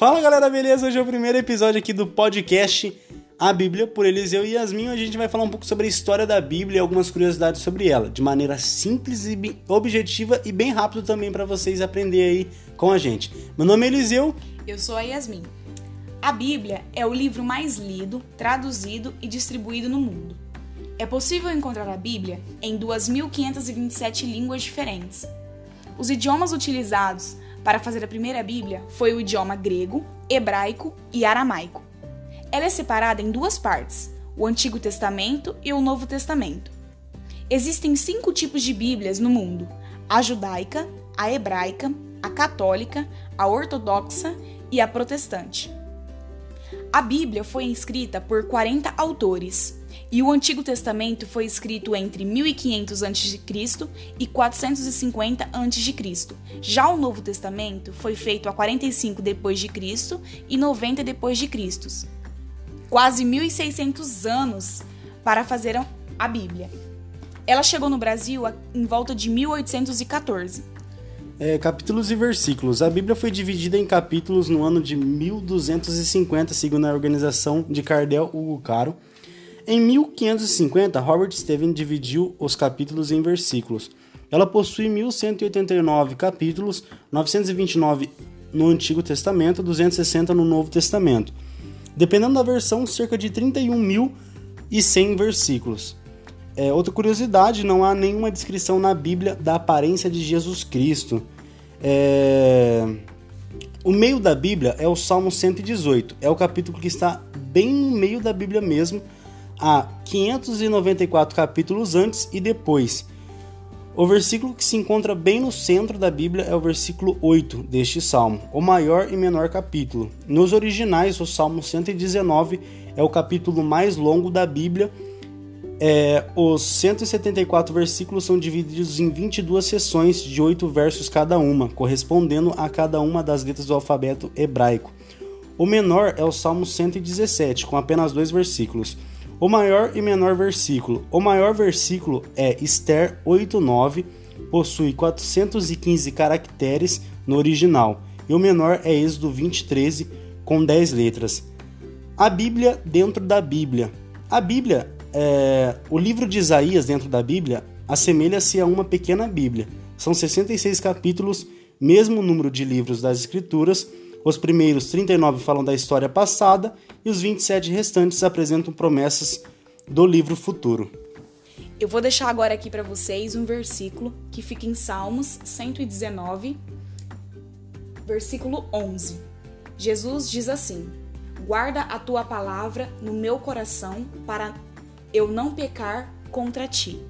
Fala galera, beleza? Hoje é o primeiro episódio aqui do podcast A Bíblia por Eliseu e Yasmin. A gente vai falar um pouco sobre a história da Bíblia e algumas curiosidades sobre ela, de maneira simples e objetiva e bem rápido também para vocês aprenderem aí com a gente. Meu nome é Eliseu. Eu sou a Yasmin. A Bíblia é o livro mais lido, traduzido e distribuído no mundo. É possível encontrar a Bíblia em 2.527 línguas diferentes. Os idiomas utilizados para fazer a primeira Bíblia foi o idioma grego, hebraico e aramaico. Ela é separada em duas partes, o Antigo Testamento e o Novo Testamento. Existem cinco tipos de Bíblias no mundo: a judaica, a hebraica, a católica, a ortodoxa e a protestante. A Bíblia foi escrita por 40 autores, e o Antigo Testamento foi escrito entre 1500 a.C. e 450 a.C. Já o Novo Testamento foi feito a 45 depois de Cristo e 90 depois de Cristo. Quase 1600 anos para fazer a Bíblia. Ela chegou no Brasil em volta de 1814. É, capítulos e versículos. A Bíblia foi dividida em capítulos no ano de 1250, segundo a organização de Cardel Hugo Caro. Em 1550, Robert Steven dividiu os capítulos em versículos. Ela possui 1189 capítulos, 929 no Antigo Testamento, 260 no Novo Testamento. Dependendo da versão, cerca de 31.100 versículos. É, outra curiosidade, não há nenhuma descrição na Bíblia da aparência de Jesus Cristo. É... O meio da Bíblia é o Salmo 118, é o capítulo que está bem no meio da Bíblia mesmo, há 594 capítulos antes e depois. O versículo que se encontra bem no centro da Bíblia é o versículo 8 deste salmo, o maior e menor capítulo. Nos originais, o Salmo 119 é o capítulo mais longo da Bíblia. É, os 174 versículos são divididos em 22 seções de 8 versos cada uma, correspondendo a cada uma das letras do alfabeto hebraico. O menor é o Salmo 117, com apenas dois versículos. O maior e menor versículo. O maior versículo é Esther 8:9, possui 415 caracteres no original, e o menor é Êxodo 20:13 com 10 letras. A Bíblia dentro da Bíblia. A Bíblia, é, o livro de Isaías dentro da Bíblia, assemelha-se a uma pequena Bíblia. São 66 capítulos, mesmo número de livros das Escrituras, os primeiros 39 falam da história passada e os 27 restantes apresentam promessas do livro futuro. Eu vou deixar agora aqui para vocês um versículo que fica em Salmos 119, versículo 11. Jesus diz assim: Guarda a tua palavra no meu coração para eu não pecar contra ti.